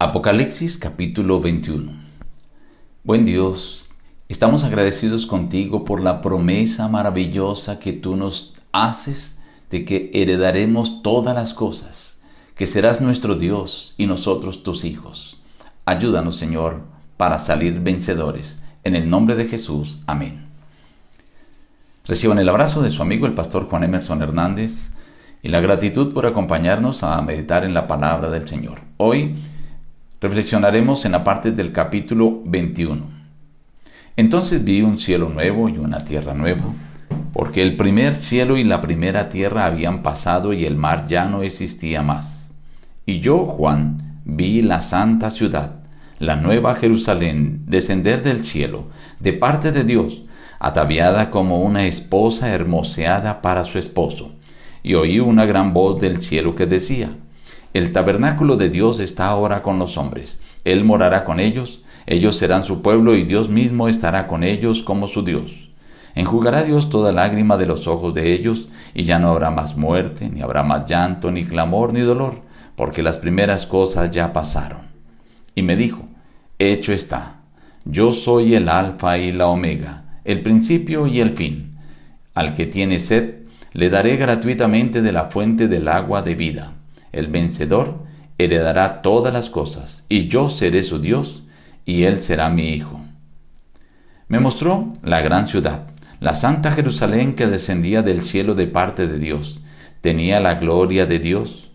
Apocalipsis capítulo 21 Buen Dios, estamos agradecidos contigo por la promesa maravillosa que tú nos haces de que heredaremos todas las cosas, que serás nuestro Dios y nosotros tus hijos. Ayúdanos, Señor, para salir vencedores. En el nombre de Jesús. Amén. Reciban el abrazo de su amigo el pastor Juan Emerson Hernández y la gratitud por acompañarnos a meditar en la palabra del Señor. Hoy Reflexionaremos en la parte del capítulo 21. Entonces vi un cielo nuevo y una tierra nueva, porque el primer cielo y la primera tierra habían pasado y el mar ya no existía más. Y yo, Juan, vi la santa ciudad, la nueva Jerusalén, descender del cielo, de parte de Dios, ataviada como una esposa hermoseada para su esposo. Y oí una gran voz del cielo que decía, el tabernáculo de Dios está ahora con los hombres. Él morará con ellos, ellos serán su pueblo y Dios mismo estará con ellos como su Dios. Enjugará Dios toda lágrima de los ojos de ellos, y ya no habrá más muerte, ni habrá más llanto, ni clamor, ni dolor, porque las primeras cosas ya pasaron. Y me dijo, Hecho está, yo soy el alfa y la omega, el principio y el fin. Al que tiene sed, le daré gratuitamente de la fuente del agua de vida. El vencedor heredará todas las cosas, y yo seré su Dios, y él será mi hijo. Me mostró la gran ciudad, la santa Jerusalén que descendía del cielo de parte de Dios. Tenía la gloria de Dios.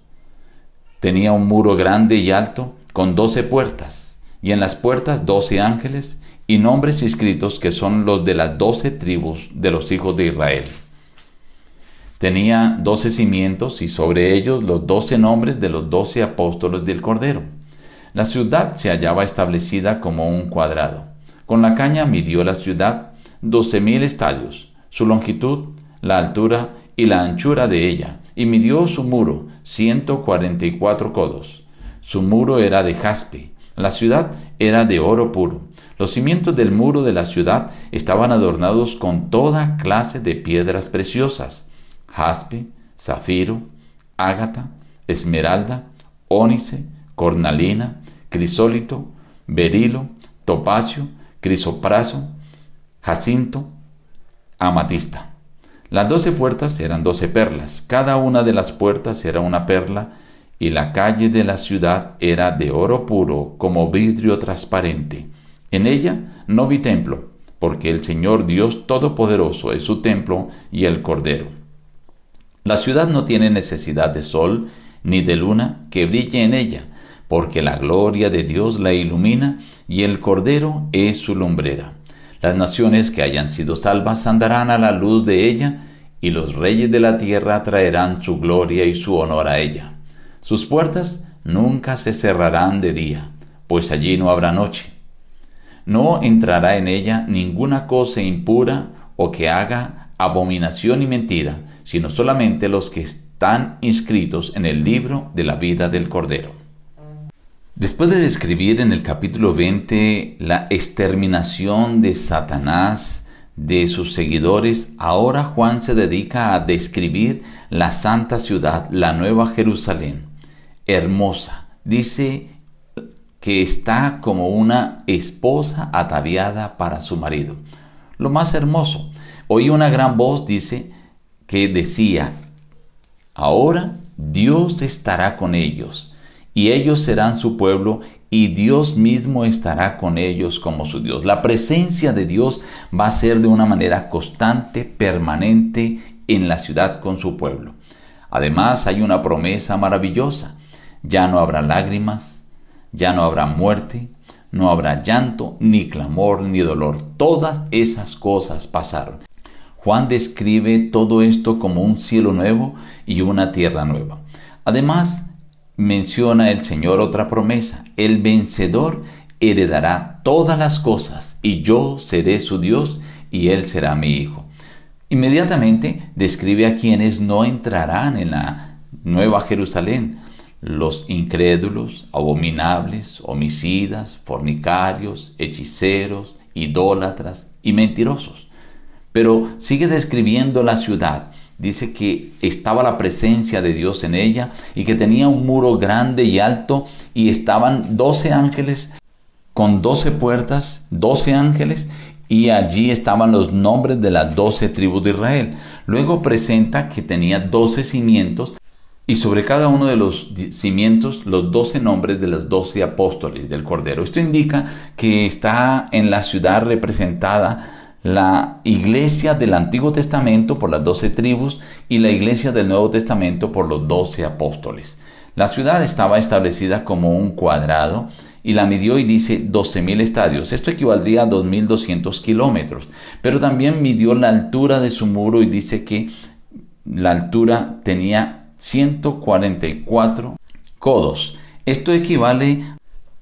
Tenía un muro grande y alto, con doce puertas, y en las puertas doce ángeles, y nombres escritos que son los de las doce tribus de los hijos de Israel. Tenía doce cimientos y sobre ellos los doce nombres de los doce apóstoles del Cordero. La ciudad se hallaba establecida como un cuadrado. Con la caña midió la ciudad doce mil estadios, su longitud, la altura y la anchura de ella, y midió su muro ciento cuarenta y cuatro codos. Su muro era de jaspe, la ciudad era de oro puro. Los cimientos del muro de la ciudad estaban adornados con toda clase de piedras preciosas jaspe, zafiro, ágata, esmeralda, ónice, cornalina, crisólito, berilo, topacio, crisopraso, jacinto, amatista. Las doce puertas eran doce perlas, cada una de las puertas era una perla, y la calle de la ciudad era de oro puro como vidrio transparente. En ella no vi templo, porque el Señor Dios Todopoderoso es su templo y el Cordero. La ciudad no tiene necesidad de sol ni de luna que brille en ella, porque la gloria de Dios la ilumina y el Cordero es su lumbrera. Las naciones que hayan sido salvas andarán a la luz de ella, y los reyes de la tierra traerán su gloria y su honor a ella. Sus puertas nunca se cerrarán de día, pues allí no habrá noche. No entrará en ella ninguna cosa impura o que haga abominación y mentira, sino solamente los que están inscritos en el libro de la vida del Cordero. Después de describir en el capítulo 20 la exterminación de Satanás, de sus seguidores, ahora Juan se dedica a describir la santa ciudad, la nueva Jerusalén, hermosa. Dice que está como una esposa ataviada para su marido. Lo más hermoso. Oí una gran voz, dice, que decía, ahora Dios estará con ellos, y ellos serán su pueblo, y Dios mismo estará con ellos como su Dios. La presencia de Dios va a ser de una manera constante, permanente en la ciudad con su pueblo. Además hay una promesa maravillosa. Ya no habrá lágrimas, ya no habrá muerte, no habrá llanto, ni clamor, ni dolor. Todas esas cosas pasaron. Juan describe todo esto como un cielo nuevo y una tierra nueva. Además, menciona el Señor otra promesa. El vencedor heredará todas las cosas y yo seré su Dios y él será mi hijo. Inmediatamente describe a quienes no entrarán en la nueva Jerusalén. Los incrédulos, abominables, homicidas, fornicarios, hechiceros, idólatras y mentirosos pero sigue describiendo la ciudad. dice que estaba la presencia de Dios en ella y que tenía un muro grande y alto y estaban doce ángeles con doce puertas, doce ángeles y allí estaban los nombres de las doce tribus de Israel. Luego presenta que tenía doce cimientos y sobre cada uno de los cimientos los doce nombres de los doce apóstoles del Cordero. Esto indica que está en la ciudad representada la iglesia del Antiguo Testamento por las doce tribus y la iglesia del Nuevo Testamento por los doce apóstoles. La ciudad estaba establecida como un cuadrado y la midió y dice 12.000 estadios. Esto equivaldría a 2.200 kilómetros. Pero también midió la altura de su muro y dice que la altura tenía 144 codos. Esto equivale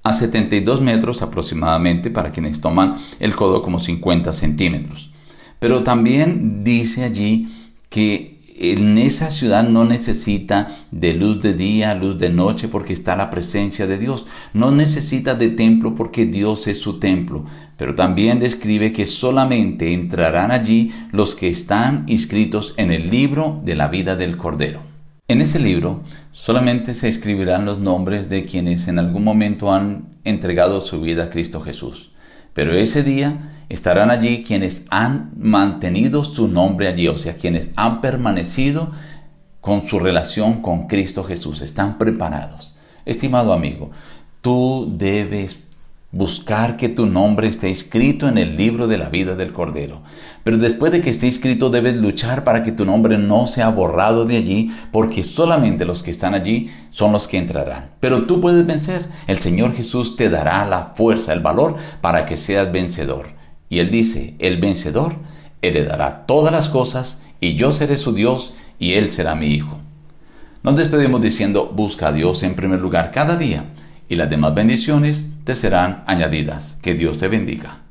a 72 metros aproximadamente para quienes toman el codo como 50 centímetros. Pero también dice allí que en esa ciudad no necesita de luz de día, luz de noche, porque está la presencia de Dios. No necesita de templo porque Dios es su templo. Pero también describe que solamente entrarán allí los que están inscritos en el libro de la vida del Cordero. En ese libro solamente se escribirán los nombres de quienes en algún momento han entregado su vida a Cristo Jesús. Pero ese día estarán allí quienes han mantenido su nombre allí, o sea, quienes han permanecido con su relación con Cristo Jesús, están preparados. Estimado amigo, tú debes buscar que tu nombre esté escrito en el libro de la vida del Cordero. Pero después de que esté escrito debes luchar para que tu nombre no sea borrado de allí, porque solamente los que están allí son los que entrarán. Pero tú puedes vencer. El Señor Jesús te dará la fuerza, el valor para que seas vencedor. Y Él dice, el vencedor heredará todas las cosas y yo seré su Dios y Él será mi Hijo. Nos despedimos diciendo, busca a Dios en primer lugar cada día y las demás bendiciones te serán añadidas. Que Dios te bendiga.